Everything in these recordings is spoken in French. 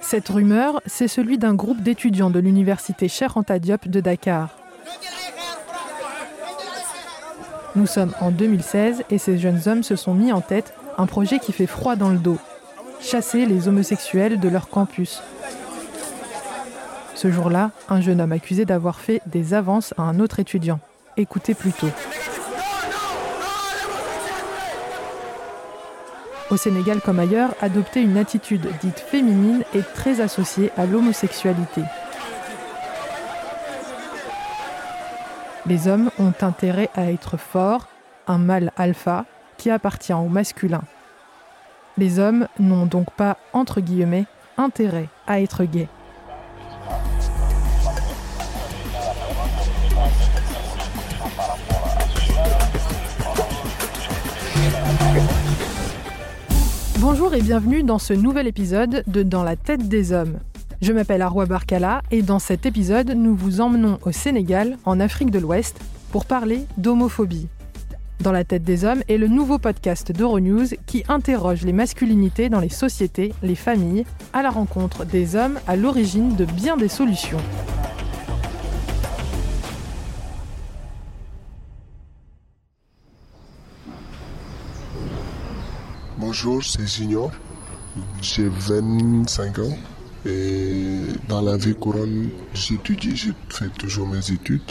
Cette rumeur, c'est celui d'un groupe d'étudiants de l'université Anta Diop de Dakar. Nous sommes en 2016 et ces jeunes hommes se sont mis en tête un projet qui fait froid dans le dos chasser les homosexuels de leur campus. Ce jour-là, un jeune homme accusé d'avoir fait des avances à un autre étudiant. Écoutez plutôt. Au Sénégal comme ailleurs, adopter une attitude dite féminine est très associée à l'homosexualité. Les hommes ont intérêt à être forts, un mâle alpha qui appartient au masculin. Les hommes n'ont donc pas, entre guillemets, intérêt à être gays. Bonjour et bienvenue dans ce nouvel épisode de Dans la tête des hommes. Je m'appelle Arwa Barkala et dans cet épisode, nous vous emmenons au Sénégal, en Afrique de l'Ouest, pour parler d'homophobie. Dans la tête des hommes est le nouveau podcast d'Euronews qui interroge les masculinités dans les sociétés, les familles, à la rencontre des hommes à l'origine de bien des solutions. Bonjour, c'est Junior. J'ai 25 ans. Et dans la vie couronne, j'étudie, je fais toujours mes études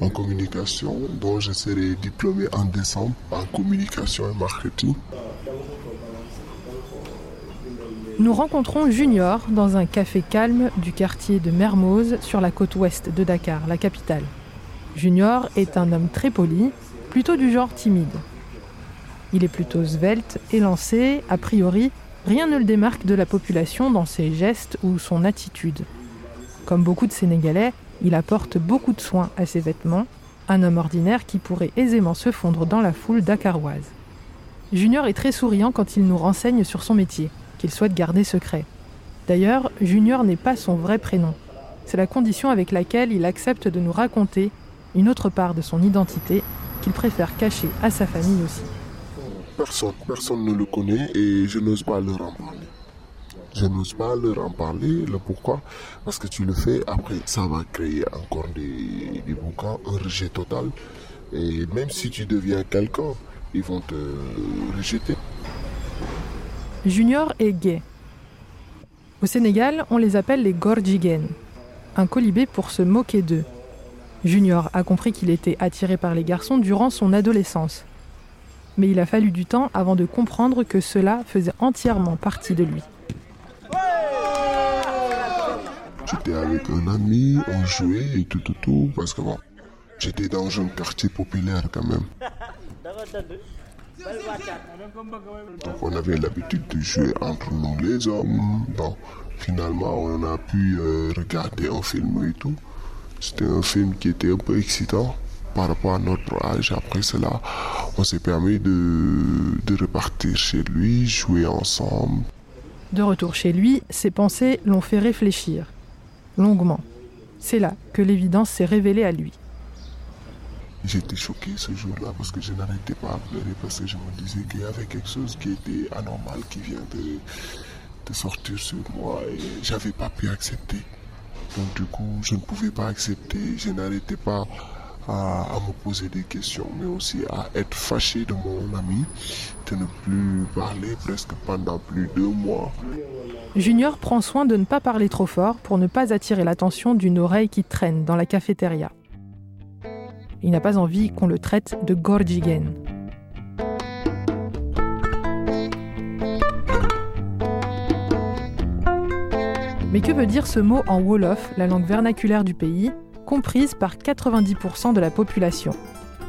en communication, dont je serai diplômé en décembre en communication et marketing. Nous rencontrons Junior dans un café calme du quartier de Mermoz sur la côte ouest de Dakar, la capitale. Junior est un homme très poli, plutôt du genre timide. Il est plutôt svelte, élancé, a priori, Rien ne le démarque de la population dans ses gestes ou son attitude. Comme beaucoup de Sénégalais, il apporte beaucoup de soins à ses vêtements, un homme ordinaire qui pourrait aisément se fondre dans la foule dakaroise. Junior est très souriant quand il nous renseigne sur son métier, qu'il souhaite garder secret. D'ailleurs, Junior n'est pas son vrai prénom. C'est la condition avec laquelle il accepte de nous raconter une autre part de son identité qu'il préfère cacher à sa famille aussi. Personne, personne ne le connaît et je n'ose pas leur en parler. Je n'ose pas leur en parler. Le pourquoi? Parce que tu le fais, après, ça va créer encore des, des boucans, un rejet total. Et même si tu deviens quelqu'un, ils vont te rejeter. Junior est gay. Au Sénégal, on les appelle les Gorjigen, un colibé pour se moquer d'eux. Junior a compris qu'il était attiré par les garçons durant son adolescence mais il a fallu du temps avant de comprendre que cela faisait entièrement partie de lui. J'étais avec un ami, on jouait et tout, tout, tout, parce que bon, j'étais dans un quartier populaire quand même. Donc on avait l'habitude de jouer entre nous les hommes. Bon, finalement on a pu euh, regarder un film et tout. C'était un film qui était un peu excitant par rapport à notre âge. Après cela, on s'est permis de, de repartir chez lui, jouer ensemble. De retour chez lui, ses pensées l'ont fait réfléchir, longuement. C'est là que l'évidence s'est révélée à lui. J'étais choqué ce jour-là parce que je n'arrêtais pas à pleurer parce que je me disais qu'il y avait quelque chose qui était anormal qui vient de, de sortir sur moi et j'avais pas pu accepter. Donc du coup, je ne pouvais pas accepter, je n'arrêtais pas à, me poser des questions, mais aussi à être fâché de mon ami, de ne plus parler presque pendant plus de mois. Junior prend soin de ne pas parler trop fort pour ne pas attirer l'attention d'une oreille qui traîne dans la cafétéria. Il n'a pas envie qu'on le traite de Gorjigen. Mais que veut dire ce mot en Wolof, la langue vernaculaire du pays, comprise par 90% de la population.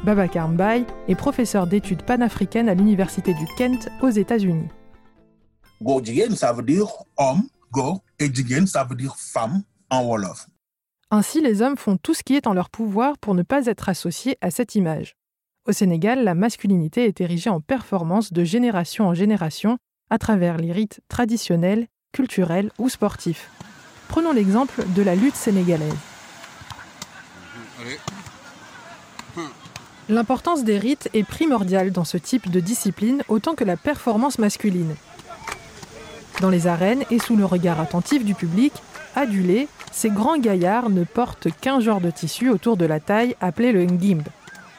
Baba Mbaye est professeur d'études panafricaines à l'université du Kent aux États-Unis. Go ça veut dire homme, go, et ça veut dire femme en Wolof. Ainsi, les hommes font tout ce qui est en leur pouvoir pour ne pas être associés à cette image. Au Sénégal, la masculinité est érigée en performance de génération en génération à travers les rites traditionnels, culturels ou sportifs. Prenons l'exemple de la lutte sénégalaise. L'importance des rites est primordiale dans ce type de discipline autant que la performance masculine. Dans les arènes et sous le regard attentif du public, adulés, ces grands gaillards ne portent qu'un genre de tissu autour de la taille appelé le ngimb.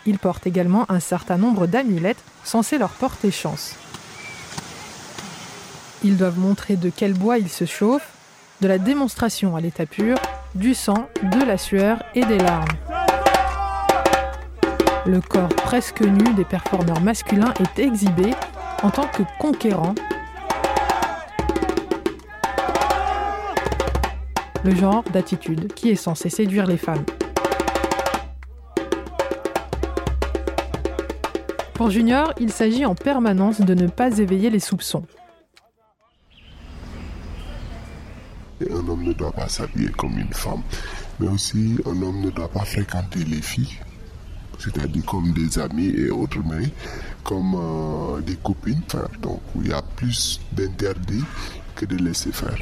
Ils portent également un certain nombre d'amulettes censées leur porter chance. Ils doivent montrer de quel bois ils se chauffent, de la démonstration à l'état pur, du sang, de la sueur et des larmes. Le corps presque nu des performeurs masculins est exhibé en tant que conquérant. Le genre d'attitude qui est censé séduire les femmes. Pour Junior, il s'agit en permanence de ne pas éveiller les soupçons. Un homme ne doit pas s'habiller comme une femme, mais aussi un homme ne doit pas fréquenter les filles, c'est-à-dire comme des amis et autres, comme euh, des copines. donc il y a plus d'interdits que de laisser faire.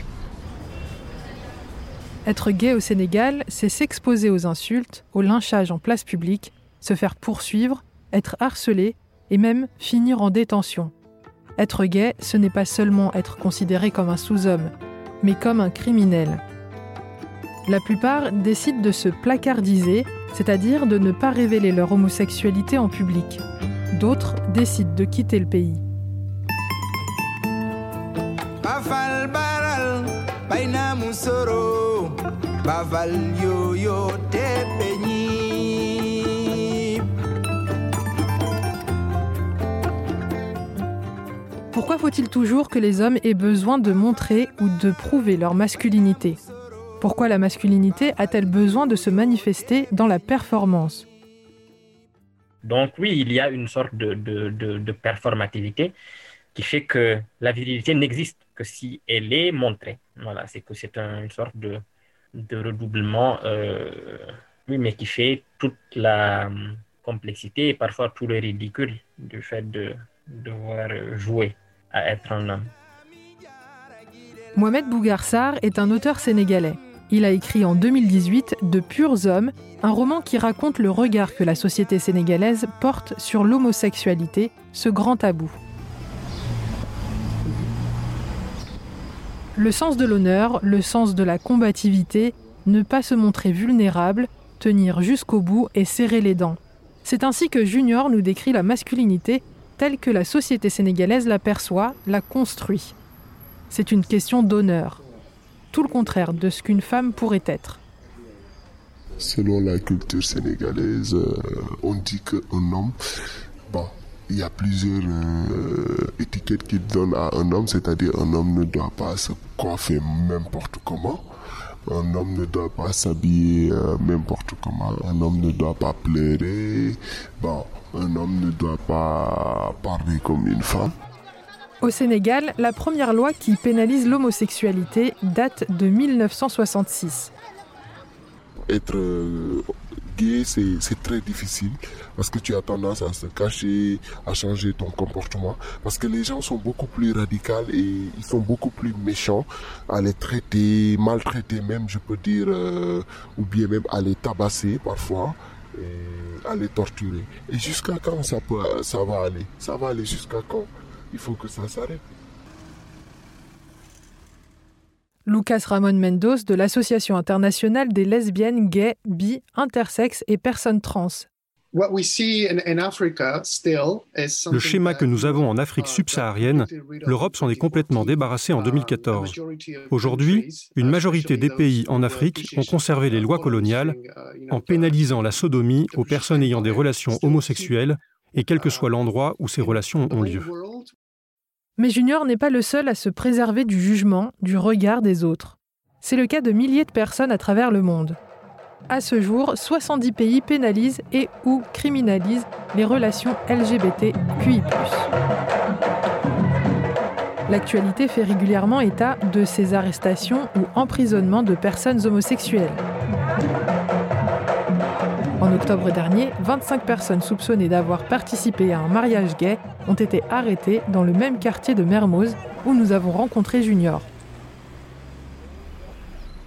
Être gay au Sénégal, c'est s'exposer aux insultes, au lynchage en place publique, se faire poursuivre, être harcelé et même finir en détention. Être gay, ce n'est pas seulement être considéré comme un sous-homme, mais comme un criminel. La plupart décident de se placardiser, c'est-à-dire de ne pas révéler leur homosexualité en public. D'autres décident de quitter le pays. Pourquoi faut-il toujours que les hommes aient besoin de montrer ou de prouver leur masculinité? Pourquoi la masculinité a-t-elle besoin de se manifester dans la performance? Donc oui, il y a une sorte de, performativité qui fait que la virilité n'existe que si elle est montrée. Voilà, c'est que c'est une sorte de, redoublement, euh, oui, mais qui fait toute la hum, complexité et parfois tout le ridicule du fait de devoir jouer à être un homme. Mohamed Bougarsar est un auteur sénégalais. Il a écrit en 2018 De purs hommes, un roman qui raconte le regard que la société sénégalaise porte sur l'homosexualité, ce grand tabou. Le sens de l'honneur, le sens de la combativité, ne pas se montrer vulnérable, tenir jusqu'au bout et serrer les dents. C'est ainsi que Junior nous décrit la masculinité telle que la société sénégalaise l'aperçoit, la construit. C'est une question d'honneur, tout le contraire de ce qu'une femme pourrait être. Selon la culture sénégalaise, euh, on dit qu'un homme, bon, il y a plusieurs euh, étiquettes qu'il donne à un homme, c'est-à-dire un homme ne doit pas se coiffer n'importe comment. Un homme ne doit pas s'habiller euh, n'importe comment. Un homme ne doit pas pleurer. Bon, un homme ne doit pas parler comme une femme. Au Sénégal, la première loi qui pénalise l'homosexualité date de 1966. Être euh, gay, c'est très difficile parce que tu as tendance à se cacher, à changer ton comportement. Parce que les gens sont beaucoup plus radicaux et ils sont beaucoup plus méchants à les traiter, maltraiter même, je peux dire, euh, ou bien même à les tabasser parfois à les torturer. Et jusqu'à quand ça, peut, ça va aller? Ça va aller jusqu'à quand? Il faut que ça s'arrête. Lucas Ramon Mendoz de l'Association internationale des lesbiennes, gays, bi, intersexes et personnes trans le schéma que nous avons en Afrique uh, subsaharienne, l'Europe s'en est complètement débarrassée en 2014. Uh, Aujourd'hui, une majorité des pays en Afrique ont conservé les lois coloniales uh, en pénalisant la sodomie aux personnes ayant des relations homosexuelles et quel que soit l'endroit où ces relations ont lieu. Mais Junior n'est pas le seul à se préserver du jugement, du regard des autres. C'est le cas de milliers de personnes à travers le monde. À ce jour, 70 pays pénalisent et ou criminalisent les relations LGBTQI+. L'actualité fait régulièrement état de ces arrestations ou emprisonnements de personnes homosexuelles. Octobre dernier, 25 personnes soupçonnées d'avoir participé à un mariage gay ont été arrêtées dans le même quartier de Mermoz où nous avons rencontré Junior.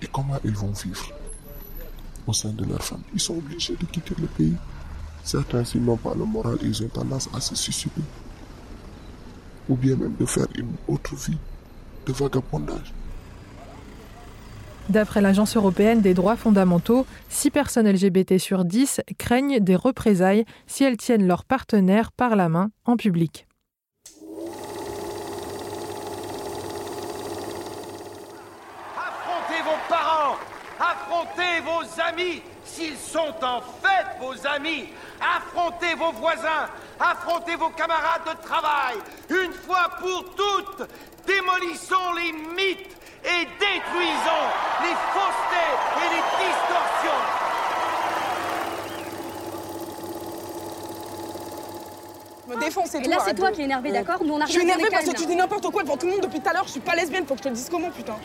Et comment ils vont vivre au sein de leur famille? Ils sont obligés de quitter le pays. Certains, s'ils n'ont pas le moral, ils ont tendance à se suicider. Ou bien même de faire une autre vie de vagabondage. D'après l'Agence européenne des droits fondamentaux, 6 personnes LGBT sur 10 craignent des représailles si elles tiennent leur partenaire par la main en public. Affrontez vos parents, affrontez vos amis, s'ils sont en fait vos amis, affrontez vos voisins, affrontez vos camarades de travail, une fois pour toutes, démolissons les mythes et détruisons les faussetés et les distorsions. Me défends, c'est Et tout. là, c'est toi qui es énervé, d'accord Nous, on a Je suis est parce que tu dis n'importe quoi devant tout le monde depuis tout à l'heure. Je suis pas lesbienne, faut que je te le dise comment, putain.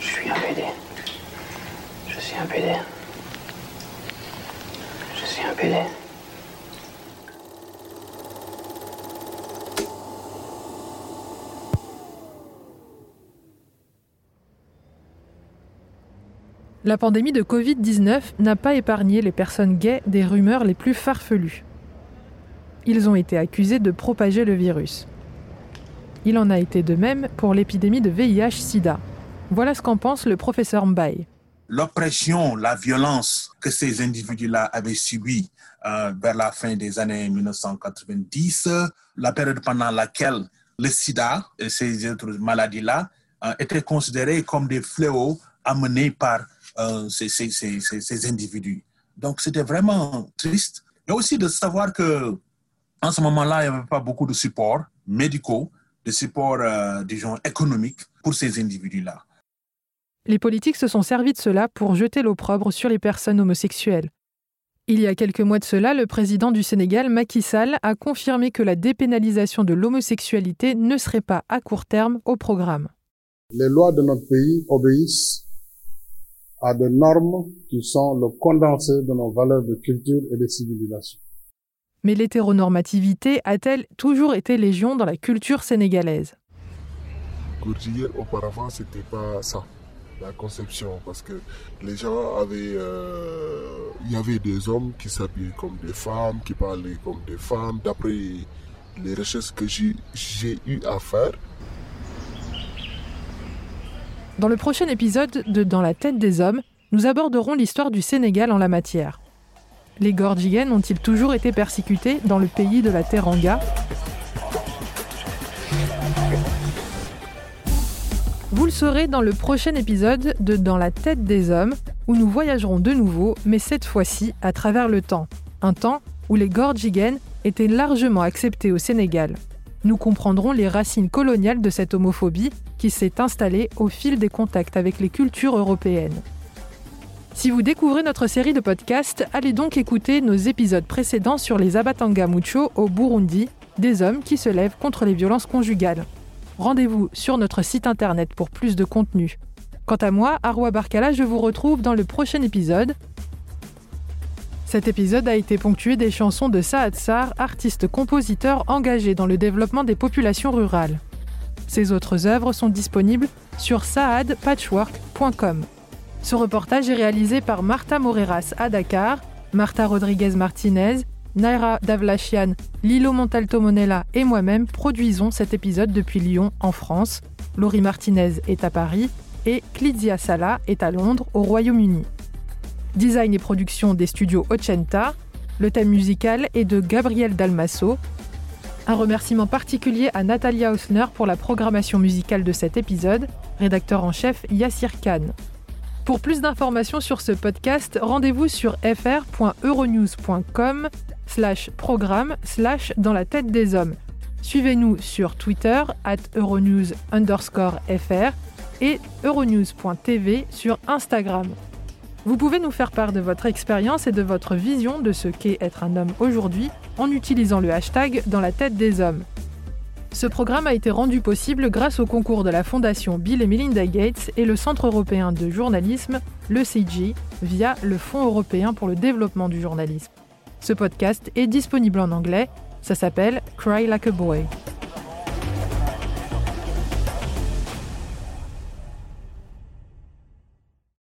Je suis un PD. Je suis un PD. Je suis un PD. La pandémie de Covid-19 n'a pas épargné les personnes gays des rumeurs les plus farfelues. Ils ont été accusés de propager le virus. Il en a été de même pour l'épidémie de VIH-Sida. Voilà ce qu'en pense le professeur Mbaye. L'oppression, la violence que ces individus-là avaient subie euh, vers la fin des années 1990, la période pendant laquelle le sida et ces autres maladies-là euh, étaient considérées comme des fléaux amenés par euh, ces, ces- ces- ces- ces individus. Donc c'était vraiment triste. Et aussi de savoir que en ce moment-là, il n'y avait pas beaucoup de supports médicaux, de supports, euh, disons, économiques pour ces individus-là. Les politiques se sont servis de cela pour jeter l'opprobre sur les personnes homosexuelles. Il y a quelques mois de cela, le président du Sénégal, Macky Sall, a confirmé que la dépénalisation de l'homosexualité ne serait pas à court terme au programme. Les lois de notre pays obéissent à des normes qui sont le condensé de nos valeurs de culture et de civilisation. Mais l'hétéronormativité a-t-elle toujours été légion dans la culture sénégalaise? Gourdier, auparavant, c'était pas ça, la conception, parce que les gens avaient. euh, Il y avait des hommes qui s'habillaient comme des femmes, qui parlaient comme des femmes. D'après les recherches que j'ai j'ai eu à faire, Dans le prochain épisode de Dans la tête des hommes, nous aborderons l'histoire du Sénégal en la matière. Les Gordjiguen ont-ils toujours été persécutés dans le pays de la Teranga? Vous le saurez dans le prochain épisode de Dans la tête des hommes, où nous voyagerons de nouveau, mais cette fois-ci à travers le temps. Un temps où les Gordjiguen étaient largement acceptés au Sénégal. Nous comprendrons les racines coloniales de cette homophobie qui s'est installée au fil des contacts avec les cultures européennes. Si vous découvrez notre série de podcasts, allez donc écouter nos épisodes précédents sur les Abatanga Mucho au Burundi, des hommes qui se lèvent contre les violences conjugales. Rendez-vous sur notre site internet pour plus de contenu. Quant à moi, Arwa Barkala, je vous retrouve dans le prochain épisode. Cet épisode a été ponctué des chansons de Saad Sar, artiste-compositeur engagé dans le développement des populations rurales. Ses autres œuvres sont disponibles sur saadpatchwork.com. Ce reportage est réalisé par Marta Moreras à Dakar, Marta Rodriguez Martinez, Naira Davlachian, Lilo Montalto Monella et moi-même produisons cet épisode depuis Lyon, en France. Laurie Martinez est à Paris et Clizia Sala est à Londres, au Royaume-Uni. Design et production des studios Ochenta. Le thème musical est de Gabriel Dalmasso. Un remerciement particulier à Natalia Hausner pour la programmation musicale de cet épisode, rédacteur en chef Yassir Khan. Pour plus d'informations sur ce podcast, rendez-vous sur fr.euronews.com slash programme slash dans la tête des hommes. Suivez-nous sur Twitter at Euronews underscore fr et euronews.tv sur Instagram. Vous pouvez nous faire part de votre expérience et de votre vision de ce qu'est être un homme aujourd'hui en utilisant le hashtag dans la tête des hommes. Ce programme a été rendu possible grâce au concours de la Fondation Bill et Melinda Gates et le Centre européen de journalisme, le CG, via le Fonds européen pour le développement du journalisme. Ce podcast est disponible en anglais, ça s'appelle Cry Like a Boy.